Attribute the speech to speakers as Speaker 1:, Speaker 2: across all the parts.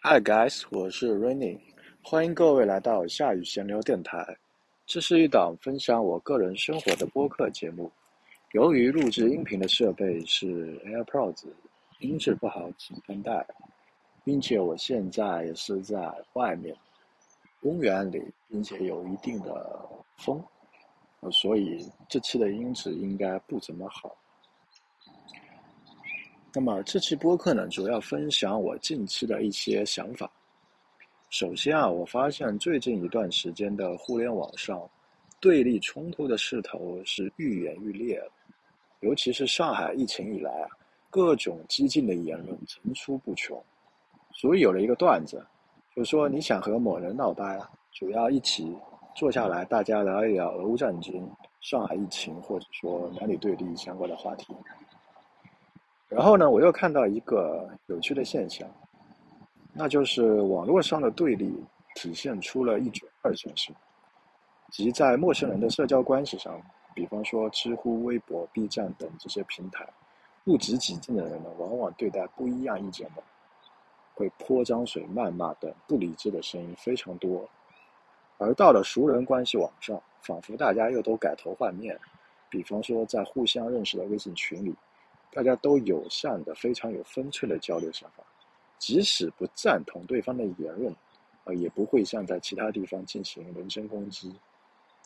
Speaker 1: Hi guys，我是 Rainy，欢迎各位来到下雨闲聊电台。这是一档分享我个人生活的播客节目。由于录制音频的设备是 AirPods，音质不好，请担待。并且我现在也是在外面公园里，并且有一定的风，所以这期的音质应该不怎么好。那么这期播客呢，主要分享我近期的一些想法。首先啊，我发现最近一段时间的互联网上，对立冲突的势头是愈演愈烈了。尤其是上海疫情以来啊，各种激进的言论层出不穷。所以有了一个段子，就是说你想和某人闹掰，主要一起坐下来，大家聊一聊俄乌战争、上海疫情，或者说男女对立相关的话题。然后呢，我又看到一个有趣的现象，那就是网络上的对立体现出了一种二向性，即在陌生人的社交关系上，比方说知乎、微博、B 站等这些平台，不值几近的人呢，往往对待不一样意见的，会泼脏水、谩骂等不理智的声音非常多，而到了熟人关系网上，仿佛大家又都改头换面，比方说在互相认识的微信群里。大家都友善的、非常有分寸的交流想法，即使不赞同对方的言论，呃，也不会像在其他地方进行人身攻击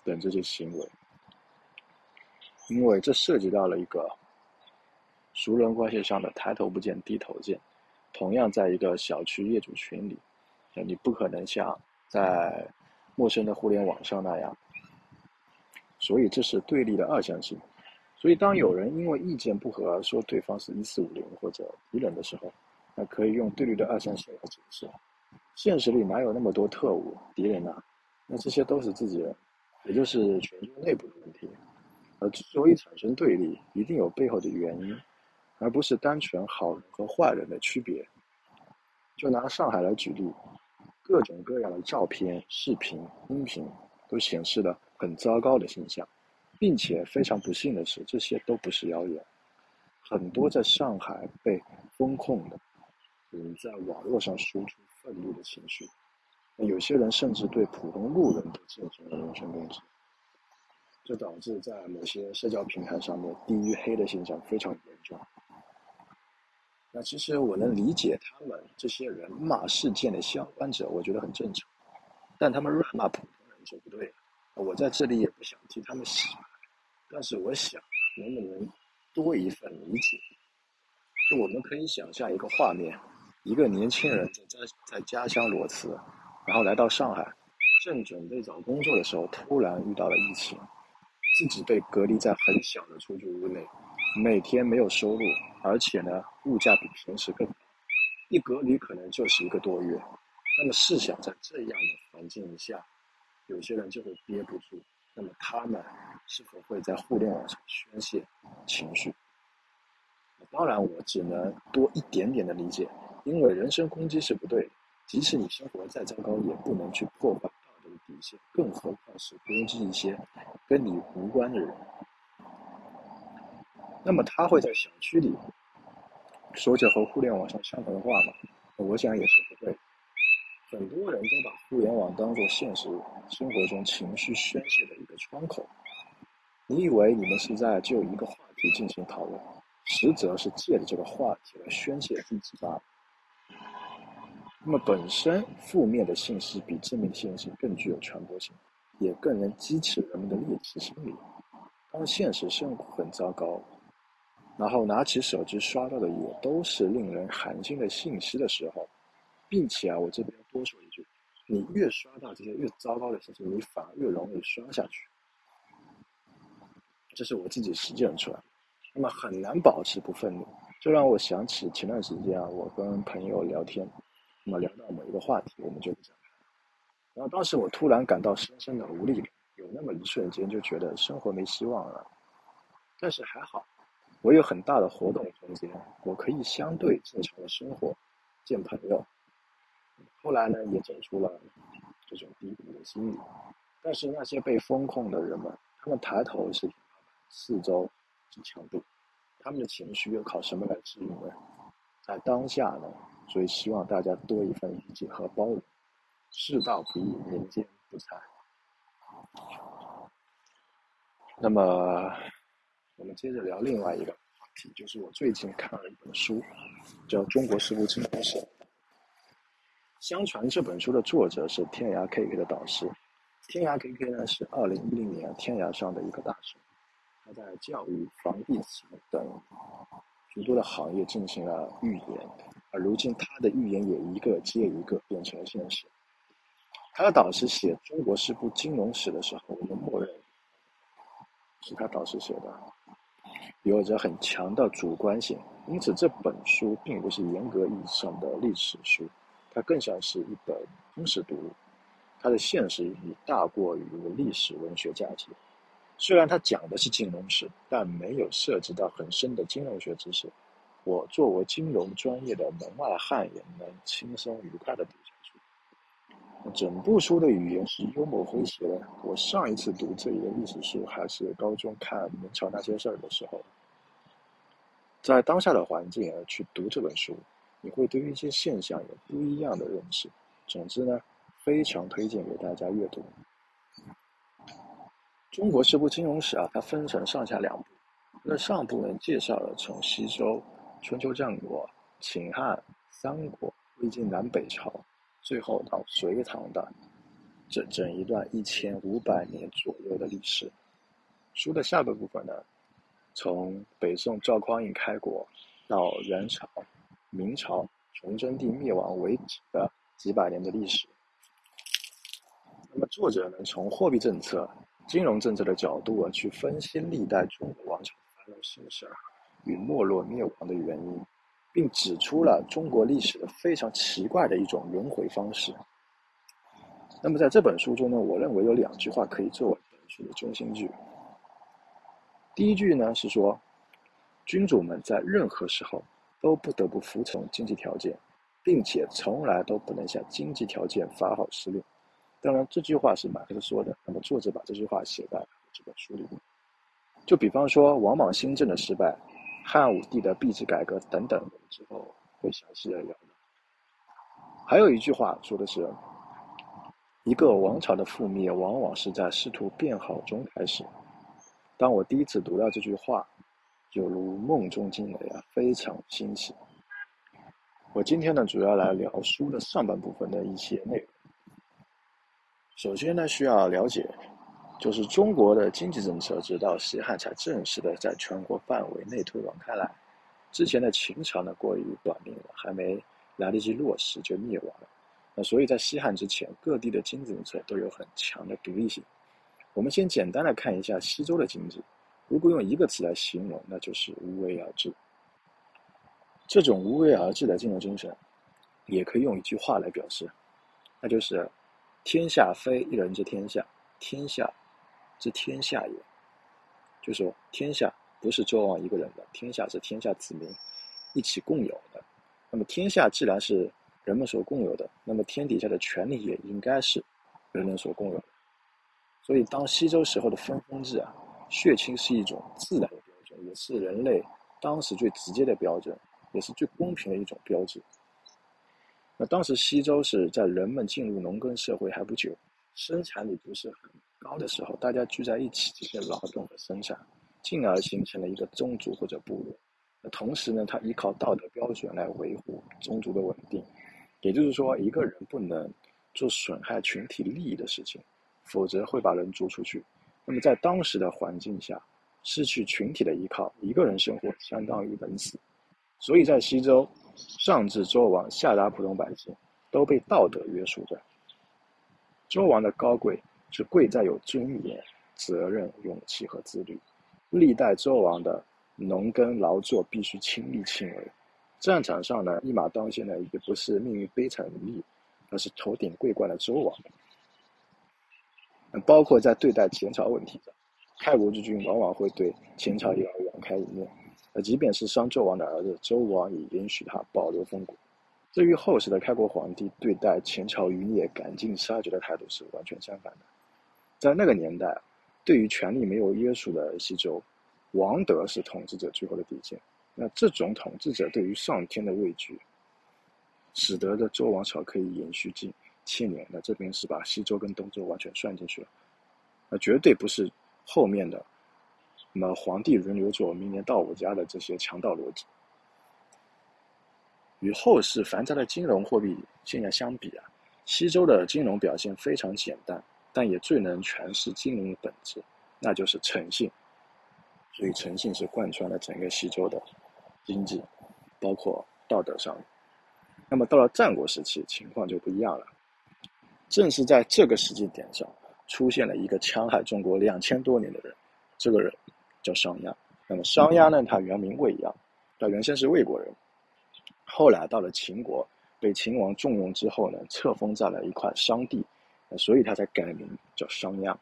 Speaker 1: 等这些行为，因为这涉及到了一个熟人关系上的抬头不见低头见。同样，在一个小区业主群里，你不可能像在陌生的互联网上那样，所以这是对立的二向性。所以，当有人因为意见不合而说对方是一四五零或者敌人的时候，那可以用对立的二三线来解释。现实里哪有那么多特务敌人呢？那这些都是自己人，也就是群众内部的问题。而之所以产生对立，一定有背后的原因，而不是单纯好人和坏人的区别。就拿上海来举例，各种各样的照片、视频、音频都显示了很糟糕的现象。并且非常不幸的是，这些都不是谣言。很多在上海被封控的，人在网络上输出愤怒的情绪，有些人甚至对普通路人都进行了人身攻击。这导致在某些社交平台上面，地域黑的现象非常严重。那其实我能理解他们这些人骂事件的相关者，我觉得很正常。但他们乱骂普通人就不对了。我在这里也不想替他们洗白。但是我想，能不能多一份理解？就我们可以想象一个画面：一个年轻人在在在家乡裸辞，然后来到上海，正准备找工作的时候，突然遇到了疫情，自己被隔离在很小的出租屋内，每天没有收入，而且呢，物价比平时更高，一隔离可能就是一个多月。那么试想，在这样的环境下，有些人就会憋不住。那么他们是否会在互联网上宣泄情绪？当然，我只能多一点点的理解，因为人身攻击是不对的。即使你生活再糟糕，也不能去破坏道德底线，更何况是攻击一些跟你无关的人。那么他会在小区里说着和互联网上相同的话吗？我想也是不会。很多人都把互联网当做现实生活中情绪宣泄的一个窗口。你以为你们是在就一个话题进行讨论，实则是借着这个话题来宣泄自己罢了。那么，本身负面的信息比正面信息更具有传播性，也更能激起人们的猎奇心理。当现实生活很糟糕，然后拿起手机刷到的也都是令人寒心的信息的时候。并且啊，我这边多说一句，你越刷到这些越糟糕的事情，你反而越容易刷下去。这是我自己实践出来的，那么很难保持不愤怒。这让我想起前段时间啊，我跟朋友聊天，那么聊到某一个话题，我们就不讲。然后当时我突然感到深深的无力感，有那么一瞬间就觉得生活没希望了。但是还好，我有很大的活动空间，我可以相对正常的生活，见朋友。后来呢，也走出了这种低谷的心理。但是那些被封控的人们，他们抬头是，四周是墙壁，他们的情绪又靠什么来支撑呢？在当下呢，所以希望大家多一份理解和包容。世道不易，人间不才。那么，我们接着聊另外一个话题，就是我最近看了一本书，叫《中国事部经营史》。相传这本书的作者是天涯 KK 的导师。天涯 KK 呢是二零一零年天涯上的一个大神，他在教育、房地产等许多的行业进行了预言，而如今他的预言也一个接一个变成了现实。他的导师写《中国是部金融史》的时候，我们默认是他导师写的，有着很强的主观性，因此这本书并不是严格意义上的历史书，它更像是一本通史读物。它的现实意义大过于历史文学价值。虽然它讲的是金融史，但没有涉及到很深的金融学知识。我作为金融专业的门外汉，也能轻松愉快的读下去。整部书的语言是幽默诙谐的。我上一次读这一类历史书还是高中看《明朝那些事儿》的时候。在当下的环境去读这本书，你会对于一些现象有不一样的认识。总之呢，非常推荐给大家阅读。中国是部金融史啊，它分成上下两部。那上部呢，介绍了从西周、春秋战国、秦汉、三国、魏晋南北朝。最后到隋唐的整整一段一千五百年左右的历史。书的下半部分呢，从北宋赵匡胤开国到元朝、明朝崇祯帝灭亡为止的几百年的历史。那么作者呢，从货币政策、金融政策的角度啊，去分析历代中国王朝发生兴盛与没落灭亡的原因。并指出了中国历史的非常奇怪的一种轮回方式。那么在这本书中呢，我认为有两句话可以作为本书的中心句。第一句呢是说，君主们在任何时候都不得不服从经济条件，并且从来都不能向经济条件发号施令。当然，这句话是马克思说的。那么作者把这句话写在这本书里面。就比方说王莽新政的失败。汉武帝的币制改革等等，之后会详细的聊。还有一句话说的是，一个王朝的覆灭往往是在试图变好中开始。当我第一次读到这句话，犹如梦中惊雷啊，非常新奇。我今天呢，主要来聊书的上半部分的一些内容。首先呢，需要了解。就是中国的经济政策，直到西汉才正式的在全国范围内推广开来。之前的秦朝呢，过于短命了，还没来得及落实就灭亡了。那所以在西汉之前，各地的经济政策都有很强的独立性。我们先简单的看一下西周的经济，如果用一个词来形容，那就是无为而治。这种无为而治的金融精神，也可以用一句话来表示，那就是“天下非一人之天下，天下”。之天下也，就说天下不是周王一个人的，天下是天下子民一起共有的。那么天下既然是人们所共有的，那么天底下的权利也应该是人人所共有的。所以，当西周时候的分封制啊，血亲是一种自然的标准，也是人类当时最直接的标准，也是最公平的一种标志。那当时西周是在人们进入农耕社会还不久，生产力不是很。高的时候，大家聚在一起进行劳动和生产，进而形成了一个宗族或者部落。那同时呢，他依靠道德标准来维护宗族的稳定。也就是说，一个人不能做损害群体利益的事情，否则会把人逐出去。那么在当时的环境下，失去群体的依靠，一个人生活相当于等死。所以在西周，上至周王，下达普通百姓，都被道德约束着。周王的高贵。是贵在有尊严、责任、勇气和自律。历代周王的农耕劳作必须亲力亲为。战场上呢，一马当先的也不是命运悲惨无力，而是头顶桂冠的周王。包括在对待前朝问题上，开国之君往往会对前朝也要网开一面。那即便是商纣王的儿子周王，也允许他保留封国。至于后世的开国皇帝对待前朝余孽赶尽杀绝的态度是完全相反的。在那个年代，对于权力没有约束的西周，王德是统治者最后的底线。那这种统治者对于上天的畏惧，使得这周王朝可以延续近千年。那这边是把西周跟东周完全算进去了，那绝对不是后面的那么皇帝轮流做，明年到我家的这些强盗逻辑。与后世繁杂的金融货币现象相比啊，西周的金融表现非常简单，但也最能诠释金融的本质，那就是诚信。所以诚信是贯穿了整个西周的经济，包括道德上。那么到了战国时期，情况就不一样了。正是在这个时间点上，出现了一个戕害中国两千多年的人，这个人叫商鞅。那么商鞅呢，他原名卫鞅，他原先是魏国人。后来到了秦国，被秦王重用之后呢，册封在了一块商地，所以他才改名叫商鞅。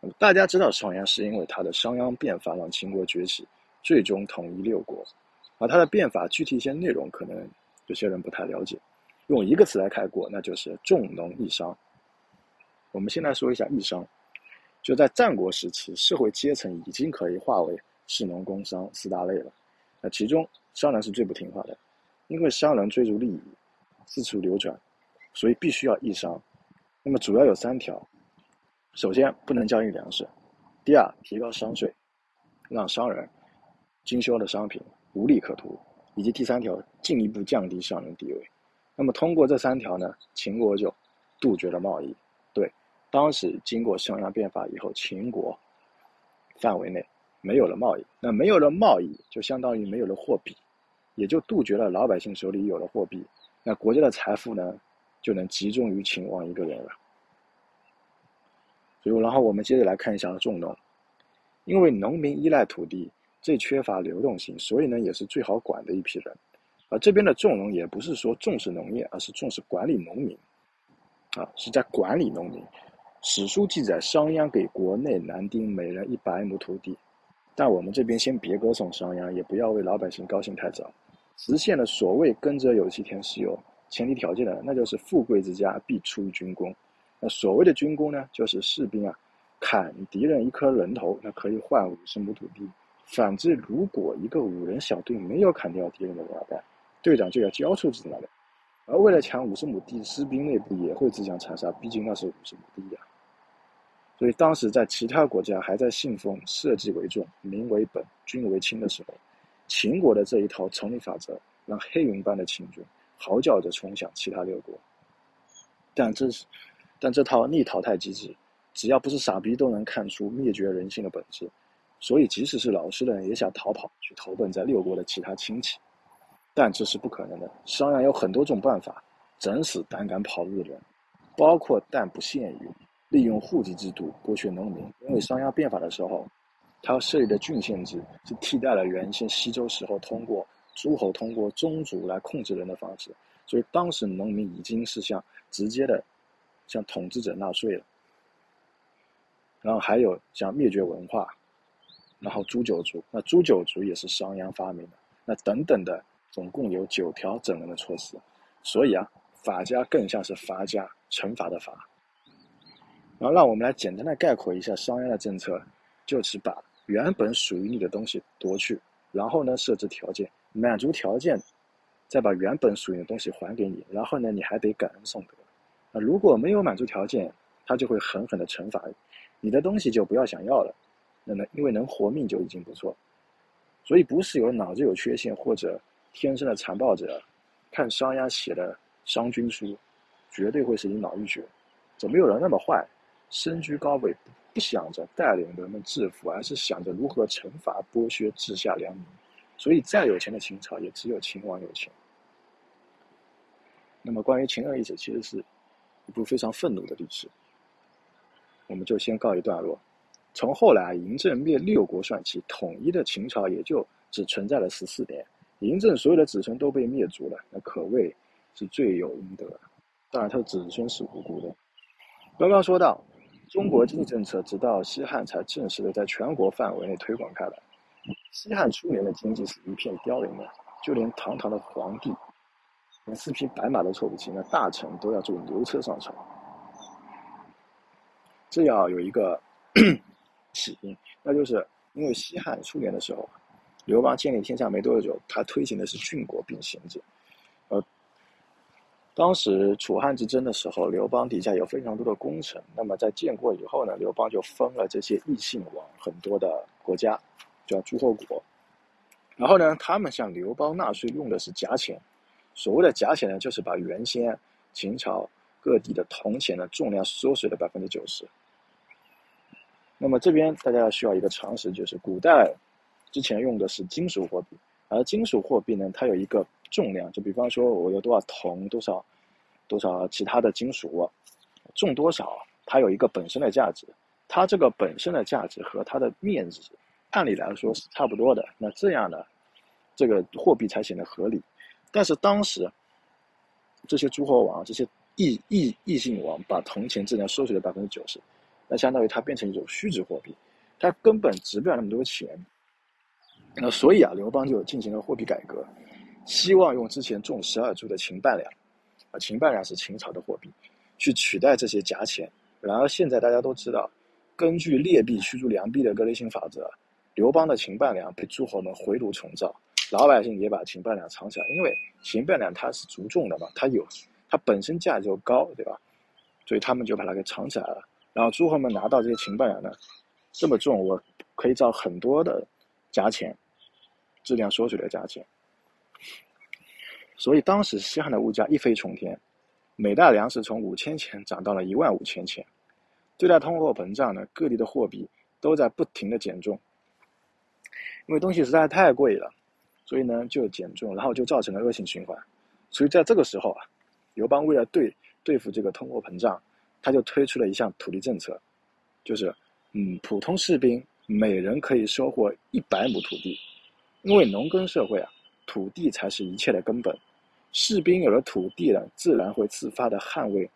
Speaker 1: 那么大家知道商鞅是因为他的商鞅变法让秦国崛起，最终统一六国。而他的变法具体一些内容，可能有些人不太了解。用一个词来概括，那就是重农抑商。我们先来说一下抑商，就在战国时期，社会阶层已经可以划为士农工商四大类了。那其中商人是最不听话的。因为商人追逐利益，四处流转，所以必须要抑商。那么主要有三条：首先不能交易粮食；第二，提高商税，让商人经销的商品无利可图；以及第三条，进一步降低商人地位。那么通过这三条呢，秦国就杜绝了贸易。当时经过商鞅变法以后，秦国范围内没有了贸易。那没有了贸易，就相当于没有了货币。也就杜绝了老百姓手里有了货币，那国家的财富呢，就能集中于秦王一个人了。所以，然后我们接着来看一下重农，因为农民依赖土地，最缺乏流动性，所以呢，也是最好管的一批人。而这边的重农也不是说重视农业，而是重视管理农民，啊，是在管理农民。史书记载，商鞅给国内男丁每人一百亩土地，但我们这边先别歌颂商鞅，也不要为老百姓高兴太早。实现了所谓“耕者有其田”是有前提条件的，那就是富贵之家必出军功。那所谓的军功呢，就是士兵啊，砍敌人一颗人头，那可以换五十亩土地。反之，如果一个五人小队没有砍掉敌人的脑袋？队长就要交出子弹来。而为了抢五十亩地，士兵内部也会自相残杀，毕竟那是五十亩地呀。所以当时在其他国家还在信奉社稷为重、民为本、君为轻的时候。秦国的这一套丛林法则，让黑云般的秦军嚎叫着冲向其他六国。但这是，但这套逆淘汰机制，只要不是傻逼都能看出灭绝人性的本质。所以，即使是老实人也想逃跑去投奔在六国的其他亲戚，但这是不可能的。商鞅有很多种办法整死胆敢跑路的人，包括但不限于利用户籍制度剥削农民。因为商鞅变法的时候。他设立的郡县制是替代了原先西周时候通过诸侯、通过宗族来控制人的方式，所以当时农民已经是向直接的向统治者纳税了。然后还有像灭绝文化，然后诛九族，那诛九族也是商鞅发明的，那等等的，总共有九条整人的措施。所以啊，法家更像是罚家、惩罚的罚。然后让我们来简单的概括一下商鞅的政策，就是把。原本属于你的东西夺去，然后呢设置条件，满足条件，再把原本属于的东西还给你，然后呢你还得感恩送德。啊，如果没有满足条件，他就会狠狠的惩罚你，你的东西就不要想要了。那么因为能活命就已经不错，所以不是有脑子有缺陷或者天生的残暴者，看商鞅写的《商君书》，绝对会是你脑溢血。怎么有人那么坏，身居高位？不想着带领人们致富，而是想着如何惩罚剥削治下良民。所以，再有钱的秦朝，也只有秦王有钱。那么，关于秦二历史，其实是一部非常愤怒的历史。我们就先告一段落。从后来嬴政灭六国算起，统一的秦朝也就只存在了十四年。嬴政所有的子孙都被灭族了，那可谓是罪有应得。当然，他的子孙是无辜的。刚刚说到。中国经济政策直到西汉才正式的在全国范围内推广开来。西汉初年的经济是一片凋零的，就连堂堂的皇帝，连四匹白马都凑不齐，那大臣都要坐牛车上朝。这要有一个 起因，那就是因为西汉初年的时候，刘邦建立天下没多久，他推行的是郡国并行制，当时楚汉之争的时候，刘邦底下有非常多的功臣。那么在建国以后呢，刘邦就封了这些异姓王很多的国家，叫诸侯国。然后呢，他们向刘邦纳税用的是假钱。所谓的假钱呢，就是把原先秦朝各地的铜钱的重量缩水了百分之九十。那么这边大家要需要一个常识，就是古代之前用的是金属货币，而金属货币呢，它有一个重量，就比方说我有多少铜，多少多少其他的金属，重多少，它有一个本身的价值，它这个本身的价值和它的面值，按理来说是差不多的，那这样呢，这个货币才显得合理。但是当时这些诸侯王，这些异异异姓王，把铜钱质量缩水了百分之九十。那相当于它变成一种虚值货币，它根本值不了那么多钱。那所以啊，刘邦就进行了货币改革，希望用之前重十二铢的秦半两，啊，秦半两是秦朝的货币，去取代这些假钱。然而现在大家都知道，根据劣币驱逐良币的格雷性法则，刘邦的秦半两被诸侯们回炉重造，老百姓也把秦半两藏起来，因为秦半两它是足重的嘛，它有它本身价就高，对吧？所以他们就把它给藏起来了。然后诸侯们拿到这些秦半两呢，这么重，我可以造很多的假钱，质量缩水的假钱。所以当时西汉的物价一飞冲天，每袋粮食从五千钱涨到了一万五千钱。对待通货膨胀呢，各地的货币都在不停的减重，因为东西实在太贵了，所以呢就减重，然后就造成了恶性循环。所以在这个时候啊，刘邦为了对对付这个通货膨胀。他就推出了一项土地政策，就是，嗯，普通士兵每人可以收获一百亩土地，因为农耕社会啊，土地才是一切的根本。士兵有了土地了，自然会自发的捍卫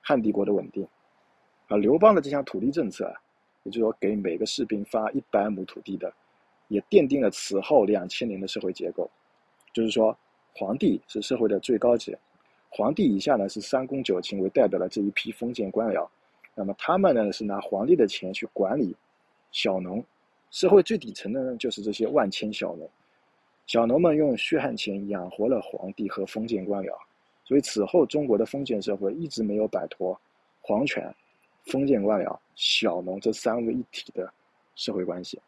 Speaker 1: 汉帝国的稳定。而刘邦的这项土地政策啊，也就是说给每个士兵发一百亩土地的，也奠定了此后两千年的社会结构。就是说，皇帝是社会的最高级。皇帝以下呢是三公九卿为代表的这一批封建官僚，那么他们呢是拿皇帝的钱去管理小农，社会最底层的呢就是这些万千小农，小农们用血汗钱养活了皇帝和封建官僚，所以此后中国的封建社会一直没有摆脱皇权、封建官僚、小农这三位一体的社会关系。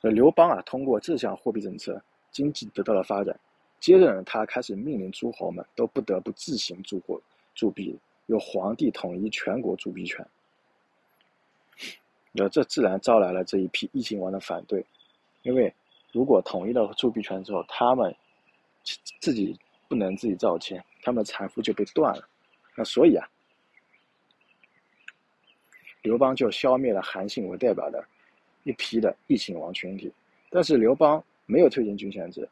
Speaker 1: 刘邦啊，通过这项货币政策，经济得到了发展。接着呢，他开始命令诸侯们都不得不自行铸货、铸币，由皇帝统一全国铸币权。那这自然招来了这一批异姓王的反对，因为如果统一了铸币权之后，他们自己不能自己造钱，他们的财富就被断了。那所以啊，刘邦就消灭了韩信为代表的一批的异姓王群体。但是刘邦没有推行郡县制。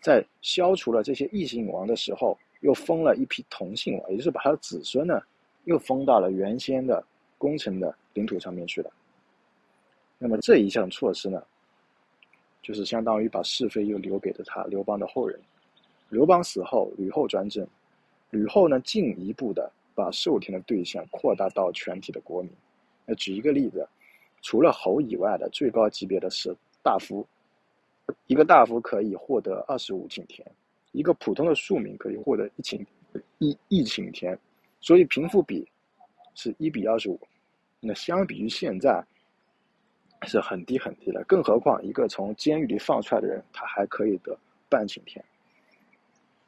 Speaker 1: 在消除了这些异姓王的时候，又封了一批同姓王，也就是把他的子孙呢，又封到了原先的功臣的领土上面去了。那么这一项措施呢，就是相当于把是非又留给了他刘邦的后人。刘邦死后，吕后专政，吕后呢进一步的把授田的对象扩大到全体的国民。那举一个例子，除了侯以外的最高级别的是大夫。一个大夫可以获得二十五顷田，一个普通的庶民可以获得一顷一一顷田，所以贫富比是一比二十五。那相比于现在是很低很低的，更何况一个从监狱里放出来的人，他还可以得半顷田。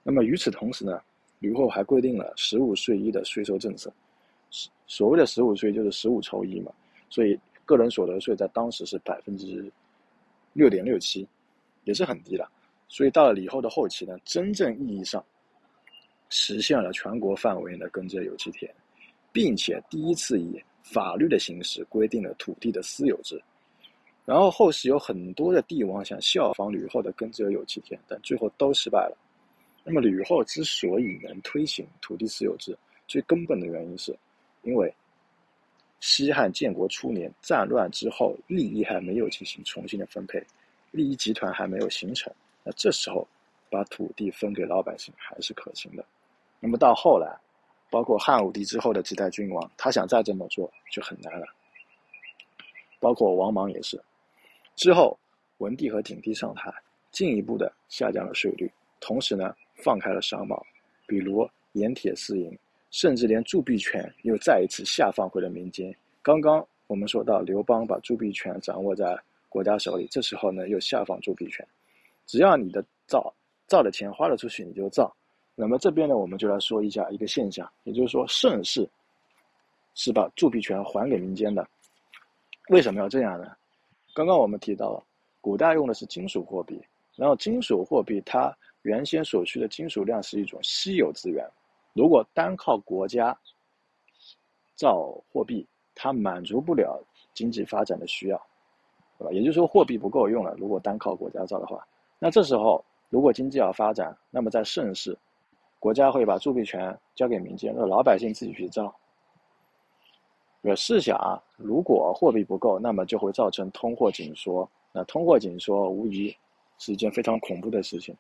Speaker 1: 那么与此同时呢，吕后还规定了十五税一的税收政策。所谓的十五税就是十五抽一嘛，所以个人所得税在当时是百分之六点六七。也是很低的，所以到了李后的后期呢，真正意义上实现了全国范围内的耕者有其田，并且第一次以法律的形式规定了土地的私有制。然后后世有很多的帝王想效仿吕后的耕者有其田，但最后都失败了。那么吕后之所以能推行土地私有制，最根本的原因是，因为西汉建国初年战乱之后，利益还没有进行重新的分配。利益集团还没有形成，那这时候把土地分给老百姓还是可行的。那么到后来，包括汉武帝之后的几代君王，他想再这么做就很难了。包括王莽也是。之后文帝和景帝上台，进一步的下降了税率，同时呢放开了商贸，比如盐铁私营，甚至连铸币权又再一次下放回了民间。刚刚我们说到刘邦把铸币权掌握在国家手里，这时候呢又下放铸币权，只要你的造造的钱花了出去，你就造。那么这边呢，我们就来说一下一个现象，也就是说盛世是把铸币权还给民间的。为什么要这样呢？刚刚我们提到了，古代用的是金属货币，然后金属货币它原先所需的金属量是一种稀有资源，如果单靠国家造货币，它满足不了经济发展的需要，对吧？也就是说货币不够用了。如果单靠国家造的话，那这时候如果经济要发展，那么在盛世，国家会把铸币权交给民间，让老百姓自己去造。我试想啊，如果货币不够，那么就会造成通货紧缩。那通货紧缩无疑是一件非常恐怖的事情。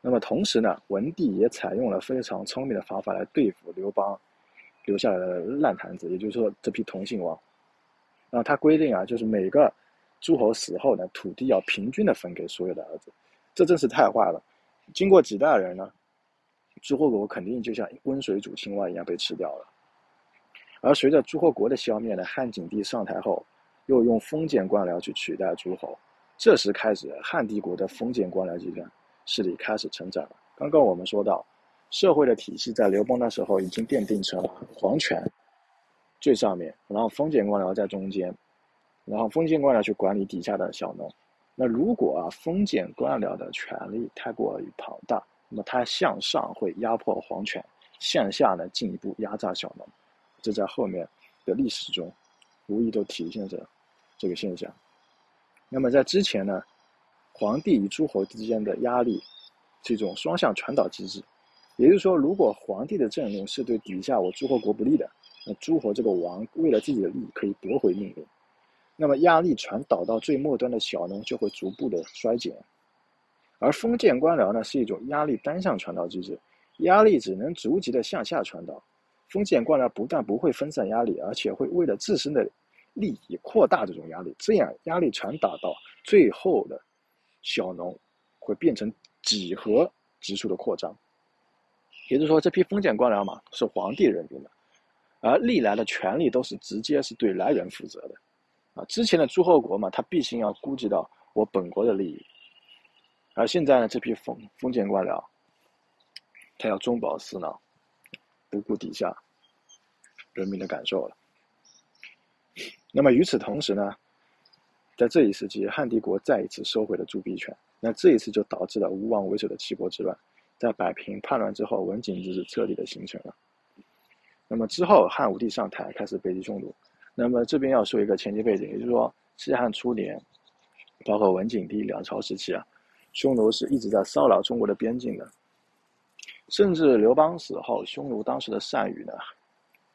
Speaker 1: 那么同时呢，文帝也采用了非常聪明的方法来对付刘邦留下来的烂摊子，也就是说这批同姓王。然后他规定啊，就是每个诸侯死后呢，土地要平均的分给所有的儿子。这真是太坏了！经过几代人呢？诸侯国肯定就像温水煮青蛙一样被吃掉了。而随着诸侯国的消灭呢，汉景帝上台后，又用封建官僚去取代诸侯。这时开始，汉帝国的封建官僚集团势力开始成长了。刚刚我们说到，社会的体系在刘邦那时候已经奠定成了皇权最上面，然后封建官僚在中间，然后封建官僚去管理底下的小农。那如果啊，封建官僚的权力太过于庞大，那么它向上会压迫皇权，向下呢进一步压榨小农，这在后面的历史中，无疑都体现着这个现象。那么在之前呢，皇帝与诸侯之间的压力是一种双向传导机制，也就是说，如果皇帝的政令是对底下我诸侯国不利的，那诸侯这个王为了自己的利益可以夺回命令，那么压力传导到最末端的小农就会逐步的衰减。而封建官僚呢，是一种压力单向传导机制，压力只能逐级的向下传导。封建官僚不但不会分散压力，而且会为了自身的利益扩大这种压力，这样压力传导到最后的小农，会变成几何级数的扩张。也就是说，这批封建官僚嘛，是皇帝任命的，而历来的权力都是直接是对来人负责的。啊，之前的诸侯国嘛，他必须要顾及到我本国的利益。而现在呢，这批封封建官僚，他要中饱私囊，不顾底下人民的感受了。那么与此同时呢，在这一时期，汉帝国再一次收回了铸币权。那这一次就导致了吴王为首的七国之乱。在摆平叛乱之后，文景之治彻底的形成了。那么之后，汉武帝上台开始北击匈奴。那么这边要说一个前期背景，也就是说，西汉初年，包括文景帝两朝时期啊。匈奴是一直在骚扰中国的边境的，甚至刘邦死后，匈奴当时的单于呢，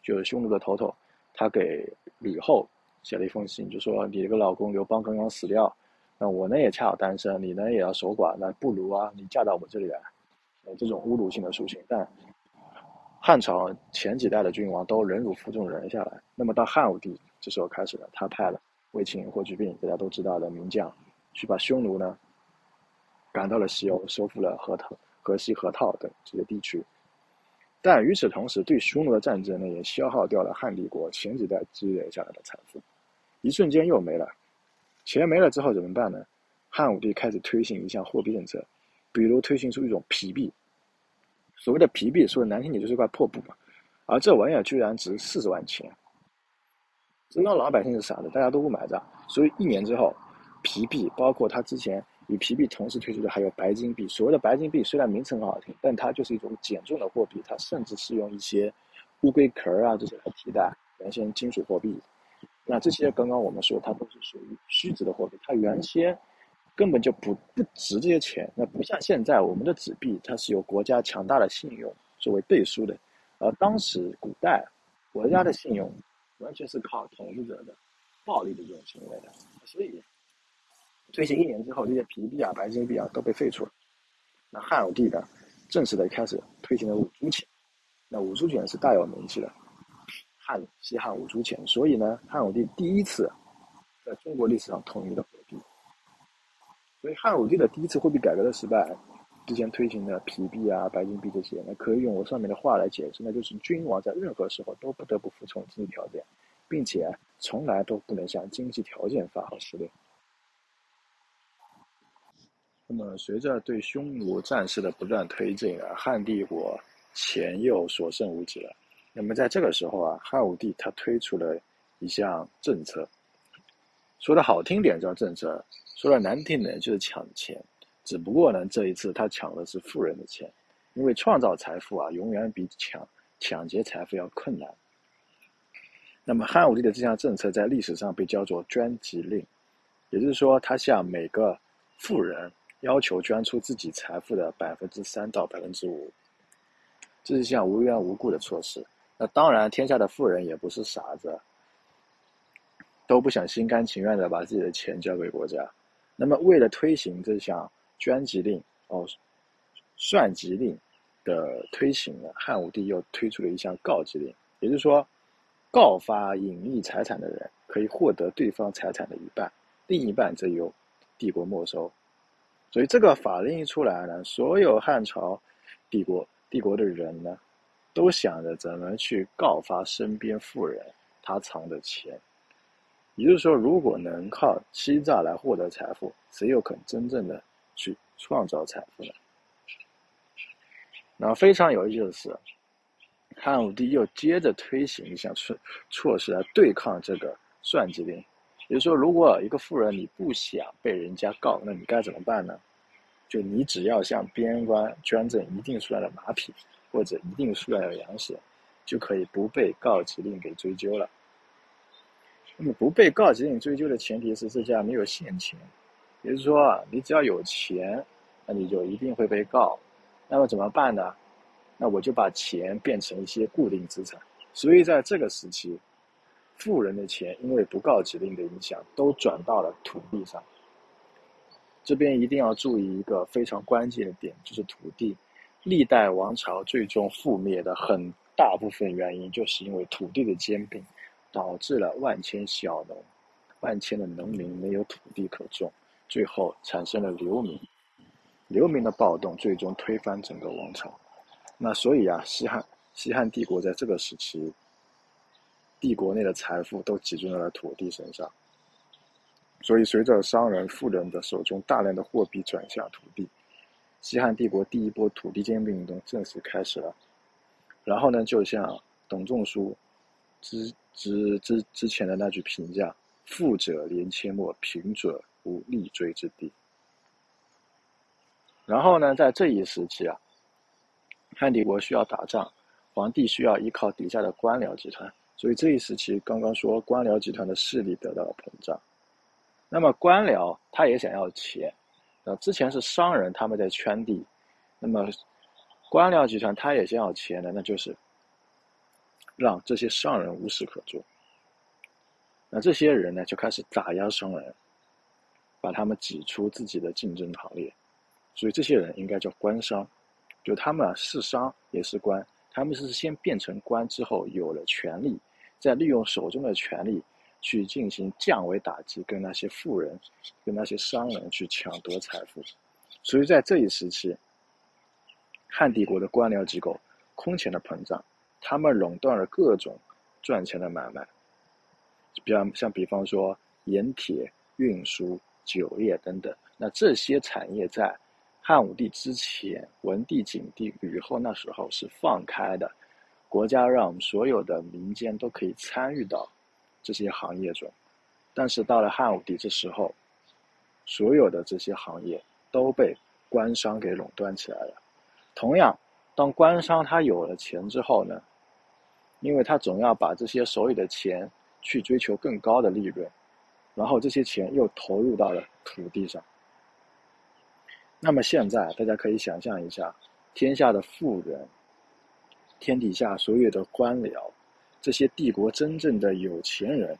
Speaker 1: 就是匈奴的头头，他给吕后写了一封信，就说你这个老公刘邦刚刚死掉，那我呢也恰好单身，你呢也要守寡，那不如啊，你嫁到我这里来，呃，这种侮辱性的书信。但汉朝前几代的君王都忍辱负重忍下来，那么到汉武帝这时候开始了，他派了卫青、霍去病，大家都知道的名将，去把匈奴呢。赶到了西欧，收复了河套、河西、河套等这些地区，但与此同时，对匈奴的战争呢，也消耗掉了汉帝国前几代积累下来的财富，一瞬间又没了。钱没了之后怎么办呢？汉武帝开始推行一项货币政策，比如推行出一种皮币。所谓的皮币，说的难听点就是一块破布嘛，而这玩意儿居然值四十万钱。这让老百姓是傻的，大家都不买账。所以一年之后，皮币包括他之前。与皮币同时推出的还有白金币。所谓的白金币虽然名称很好听，但它就是一种减重的货币。它甚至是用一些乌龟壳啊这些来替代原先金属货币。那这些刚刚我们说它都是属于虚值的货币，它原先根本就不不值这些钱。那不像现在我们的纸币，它是由国家强大的信用作为背书的。而当时古代国家的信用完全是靠统治者的暴力的这种行为的，所以。推行一年之后，这些皮币啊、白金币啊都被废除了。那汉武帝呢，正式的开始推行了五铢钱。那五铢钱是大有名气的，汉西汉五铢钱。所以呢，汉武帝第一次在中国历史上统一了货币。所以汉武帝的第一次货币改革的失败，之前推行的皮币啊、白金币这些，那可以用我上面的话来解释，那就是君王在任何时候都不得不服从经济条件，并且从来都不能向经济条件发号施令。那么，随着对匈奴战事的不断推进啊，汉帝国钱又所剩无几了。那么，在这个时候啊，汉武帝他推出了一项政策，说的好听点叫政策，说的难听点就是抢钱。只不过呢，这一次他抢的是富人的钱，因为创造财富啊，永远比抢抢劫财富要困难。那么，汉武帝的这项政策在历史上被叫做捐集令，也就是说，他向每个富人要求捐出自己财富的百分之三到百分之五，这是一项无缘无故的措施。那当然，天下的富人也不是傻子，都不想心甘情愿的把自己的钱交给国家。那么，为了推行这项捐集令哦，算集令的推行呢，汉武帝又推出了一项告集令，也就是说，告发隐匿财产的人可以获得对方财产的一半，另一半则由帝国没收。所以这个法令一出来呢，所有汉朝帝国帝国的人呢，都想着怎么去告发身边富人他藏的钱。也就是说，如果能靠欺诈来获得财富，谁又肯真正的？去创造财富呢。然后非常有意思的是，汉武帝又接着推行一项措措施来对抗这个算计令。也就是说，如果一个富人你不想被人家告，那你该怎么办呢？就你只要向边关捐赠一定数量的马匹或者一定数量的粮食，就可以不被告急令给追究了。那么不被告急令追究的前提是这家没有现钱。也就是说，你只要有钱，那你就一定会被告。那么怎么办呢？那我就把钱变成一些固定资产。所以在这个时期，富人的钱因为不告指令的影响，都转到了土地上。这边一定要注意一个非常关键的点，就是土地。历代王朝最终覆灭的很大部分原因，就是因为土地的兼并，导致了万千小农、万千的农民没有土地可种。最后产生了流民，流民的暴动最终推翻整个王朝。那所以啊，西汉西汉帝国在这个时期，帝国内的财富都集中在了土地身上。所以随着商人、富人的手中大量的货币转向土地，西汉帝国第一波土地兼并运动正式开始了。然后呢，就像董仲舒之之之之前的那句评价：“富者连阡陌，贫者。”无立锥之地。然后呢，在这一时期啊，汉帝国需要打仗，皇帝需要依靠底下的官僚集团，所以这一时期刚刚说官僚集团的势力得到了膨胀。那么官僚他也想要钱，呃，之前是商人他们在圈地，那么官僚集团他也想要钱的，那就是让这些商人无事可做。那这些人呢，就开始打压商人。把他们挤出自己的竞争行列，所以这些人应该叫官商，就他们是商也是官，他们是先变成官之后有了权利，再利用手中的权力去进行降维打击，跟那些富人、跟那些商人去抢夺财富。所以在这一时期，汉帝国的官僚机构空前的膨胀，他们垄断了各种赚钱的买卖，比方像比方说盐铁运输。酒业等等，那这些产业在汉武帝之前、文帝、景帝、吕后那时候是放开的，国家让所有的民间都可以参与到这些行业中。但是到了汉武帝这时候，所有的这些行业都被官商给垄断起来了。同样，当官商他有了钱之后呢，因为他总要把这些手里的钱去追求更高的利润。然后这些钱又投入到了土地上。那么现在大家可以想象一下，天下的富人，天底下所有的官僚，这些帝国真正的有钱人，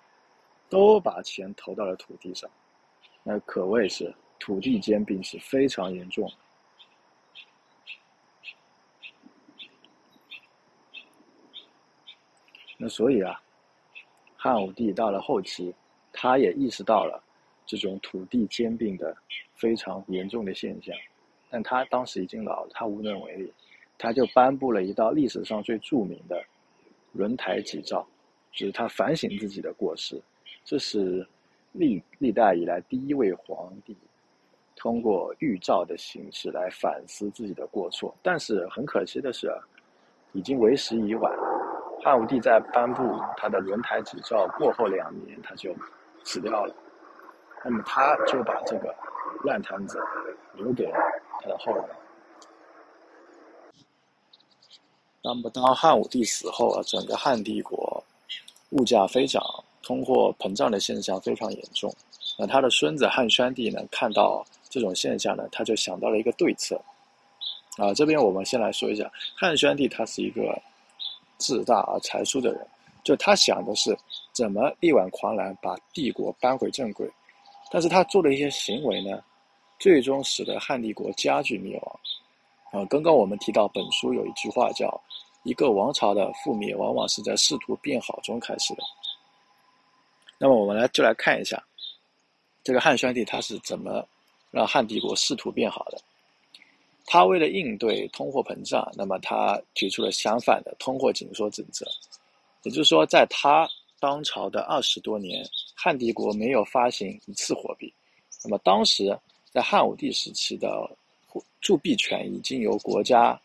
Speaker 1: 都把钱投到了土地上，那可谓是土地兼并是非常严重。那所以啊，汉武帝到了后期。他也意识到了这种土地兼并的非常严重的现象。但他当时已经老了，他无能为力，他就颁布了一道历史上最著名的轮台急诏，就是他反省自己的过失。这是历历代以来第一位皇帝通过预诏的形式来反思自己的过错。但是很可惜的是，已经为时已晚。汉武帝在颁布他的轮台急诏过后两年，他就死掉了。那么他就把这个烂摊子留给了他的后人。那么当汉武帝死后啊，整个汉帝国物价飞涨、通货膨胀的现象非常严重。那他的孙子汉宣帝呢，看到这种现象呢，他就想到了一个对策。啊，这边我们先来说一下，汉宣帝他是一个自大而才疏的人，就他想的是怎么力挽狂澜，把帝国扳回正轨。但是他做的一些行为呢，最终使得汉帝国加剧灭亡。啊，刚刚我们提到本书有一句话叫“一个王朝的覆灭，往往是在试图变好中开始的”。那么我们来就来看一下，这个汉宣帝他是怎么让汉帝国试图变好的。他为了应对通货膨胀，那么他提出了相反的通货紧缩政策，也就是说，在他当朝的二十多年。汉帝国没有发行一次货币，那么当时在汉武帝时期的铸币权已经由国家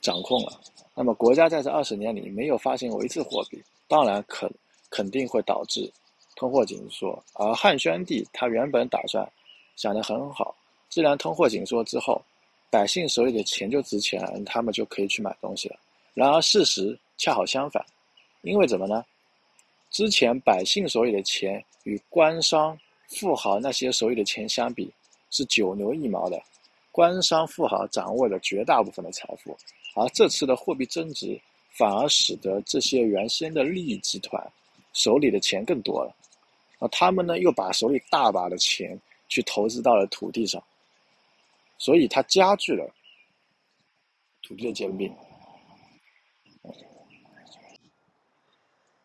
Speaker 1: 掌控了。那么国家在这二十年里没有发行过一次货币，当然肯肯定会导致通货紧缩。而汉宣帝他原本打算想得很好，既然通货紧缩之后，百姓手里的钱就值钱了，他们就可以去买东西了。然而事实恰好相反，因为怎么呢？之前百姓手里的钱与官商富豪那些手里的钱相比，是九牛一毛的。官商富豪掌握了绝大部分的财富，而这次的货币增值反而使得这些原先的利益集团手里的钱更多了。而他们呢，又把手里大把的钱去投资到了土地上，所以它加剧了土地的兼并。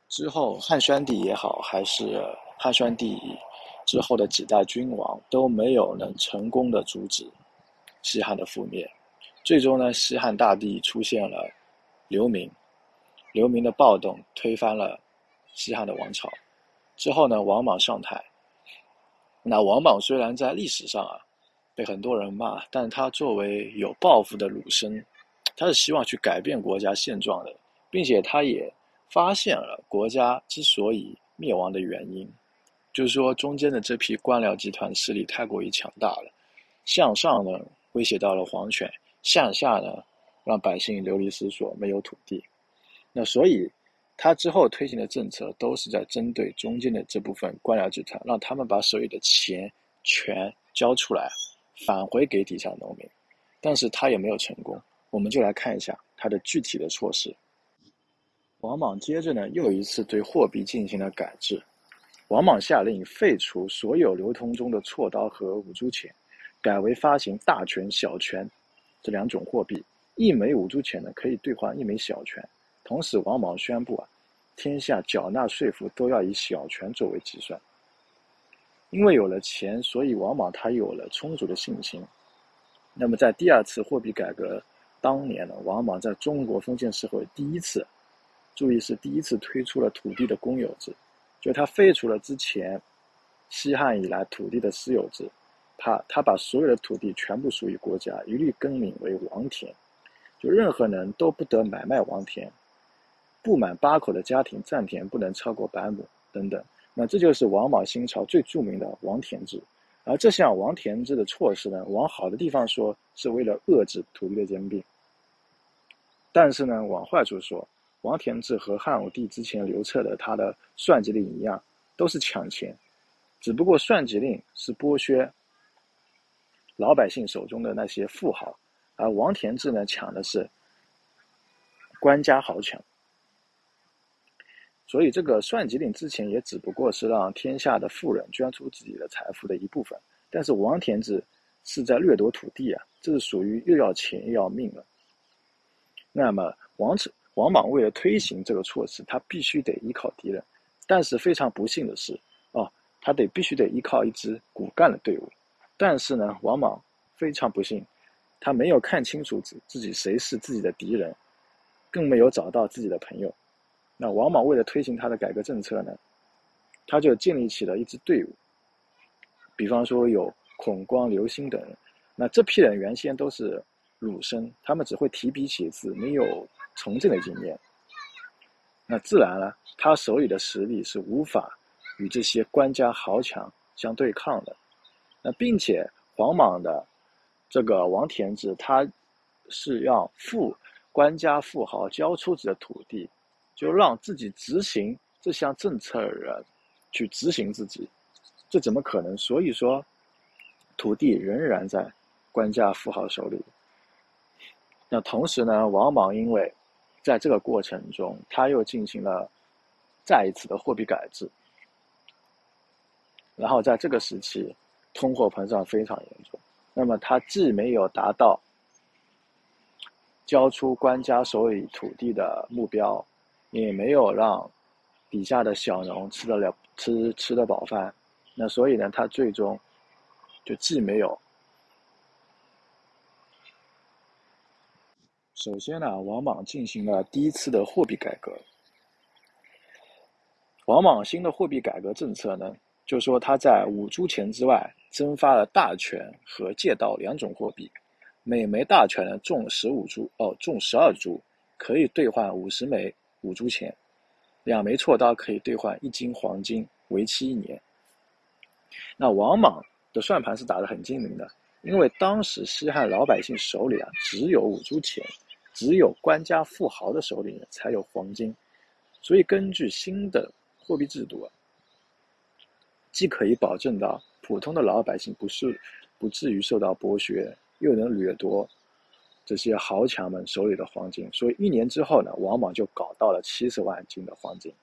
Speaker 1: 之后，汉宣帝也好，还是汉宣帝之后的几代君王都没有能成功的阻止西汉的覆灭。最终呢，西汉大地出现了流民，流民的暴动推翻了西汉的王朝。之后呢，王莽上台。那王莽虽然在历史上啊被很多人骂，但他作为有抱负的儒生，他是希望去改变国家现状的，并且他也。发现了国家之所以灭亡的原因，就是说中间的这批官僚集团势力太过于强大了，向上呢威胁到了皇权，向下呢让百姓流离失所，没有土地。那所以他之后推行的政策都是在针对中间的这部分官僚集团，让他们把手里的钱全交出来，返回给底下农民。但是他也没有成功。我们就来看一下他的具体的措施。王莽接着呢，又一次对货币进行了改制。王莽下令废除所有流通中的错刀和五铢钱，改为发行大权、小权这两种货币。一枚五铢钱呢，可以兑换一枚小权。同时，王莽宣布啊，天下缴纳税赋都要以小权作为计算。因为有了钱，所以王莽他有了充足的信心。那么，在第二次货币改革当年呢，王莽在中国封建社会第一次。注意是第一次推出了土地的公有制，就他废除了之前西汉以来土地的私有制，他他把所有的土地全部属于国家，一律更名为王田，就任何人都不得买卖王田，不满八口的家庭占田不能超过百亩等等。那这就是王莽新朝最著名的王田制。而这项王田制的措施呢，往好的地方说是为了遏制土地的兼并，但是呢，往坏处说。王田制和汉武帝之前刘彻的他的算计令一样，都是抢钱，只不过算计令是剥削老百姓手中的那些富豪，而王田制呢抢的是官家豪强。所以这个算计令之前也只不过是让天下的富人捐出自己的财富的一部分，但是王田制是在掠夺土地啊，这是属于又要钱又要命了。那么王王莽为了推行这个措施，他必须得依靠敌人，但是非常不幸的是，啊，他得必须得依靠一支骨干的队伍，但是呢，王莽非常不幸，他没有看清楚自自己谁是自己的敌人，更没有找到自己的朋友。那王莽为了推行他的改革政策呢，他就建立起了一支队伍，比方说有孔光、刘兴等人。那这批人原先都是儒生，他们只会提笔写字，没有从政的经验。那自然了，他手里的实力是无法与这些官家豪强相对抗的。那并且黄莽的这个王田制，他是要富官家富豪交出自己的土地。就让自己执行这项政策的人去执行自己，这怎么可能？所以说，土地仍然在官家富豪手里。那同时呢，王莽因为在这个过程中，他又进行了再一次的货币改制，然后在这个时期，通货膨胀非常严重。那么他既没有达到交出官家手里土地的目标。也没有让底下的小农吃得了吃吃得饱饭，那所以呢，他最终就既没有。首先呢，王莽进行了第一次的货币改革。王莽新的货币改革政策呢，就说他在五铢钱之外增发了大权和借道两种货币，每枚大权重十五铢哦，重十二铢，可以兑换五十枚。五铢钱，两枚锉刀可以兑换一斤黄金，为期一年。那王莽的算盘是打得很精明的，因为当时西汉老百姓手里啊只有五铢钱，只有官家富豪的手里才有黄金，所以根据新的货币制度啊，既可以保证到普通的老百姓不是不至于受到剥削，又能掠夺。这些豪强们手里的黄金，所以一年之后呢，王莽就搞到了七十万斤的黄金。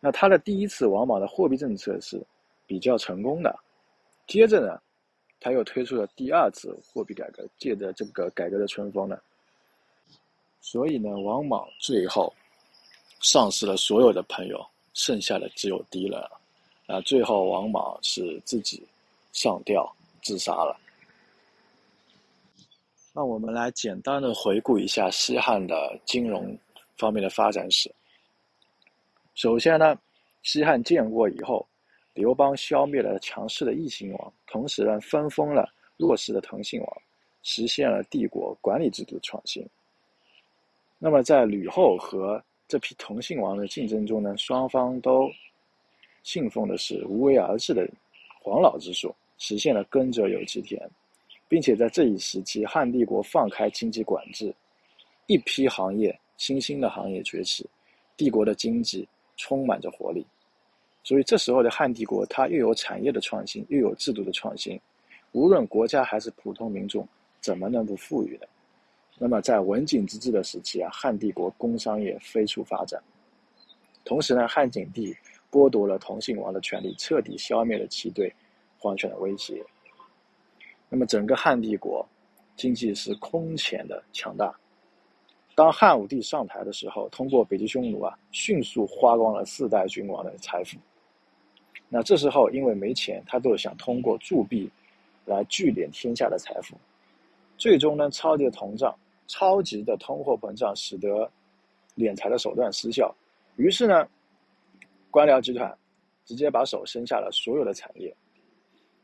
Speaker 1: 那他的第一次王莽的货币政策是比较成功的。接着呢，他又推出了第二次货币改革，借着这个改革的春风呢，所以呢，王莽最后丧失了所有的朋友，剩下的只有敌人。啊，最后王莽是自己上吊自杀了。那我们来简单的回顾一下西汉的金融方面的发展史。首先呢，西汉建国以后，刘邦消灭了强势的异姓王，同时呢分封了弱势的同姓王，实现了帝国管理制度创新。那么在吕后和这批同姓王的竞争中呢，双方都信奉的是无为而治的黄老之术，实现了耕者有其田。并且在这一时期，汉帝国放开经济管制，一批行业新兴的行业崛起，帝国的经济充满着活力。所以这时候的汉帝国，它又有产业的创新，又有制度的创新，无论国家还是普通民众，怎么能不富裕呢？那么在文景之治的时期啊，汉帝国工商业飞速发展，同时呢，汉景帝剥夺了同姓王的权利，彻底消灭了其对皇权的威胁。那么整个汉帝国经济是空前的强大。当汉武帝上台的时候，通过北极匈奴啊，迅速花光了四代君王的财富。那这时候因为没钱，他都想通过铸币来聚敛天下的财富。最终呢，超级的通胀、超级的通货膨胀，使得敛财的手段失效。于是呢，官僚集团直接把手伸下了所有的产业。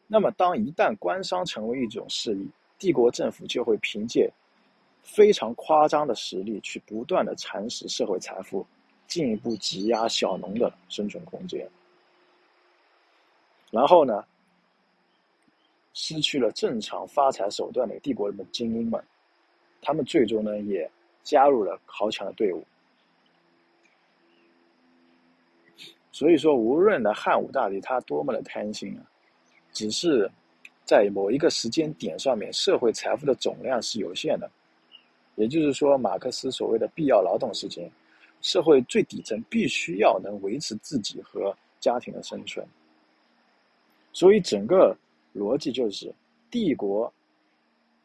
Speaker 1: 那么，当一旦官商成为一种势力，帝国政府就会凭借非常夸张的实力去不断的蚕食社会财富，进一步挤压小农的生存空间。然后呢，失去了正常发财手段的帝国的精英们，他们最终呢也加入了豪强的队伍。所以说，无论呢汉武大帝他多么的贪心啊！只是在某一个时间点上面，社会财富的总量是有限的，也就是说，马克思所谓的必要劳动时间，社会最底层必须要能维持自己和家庭的生存。所以，整个逻辑就是，帝国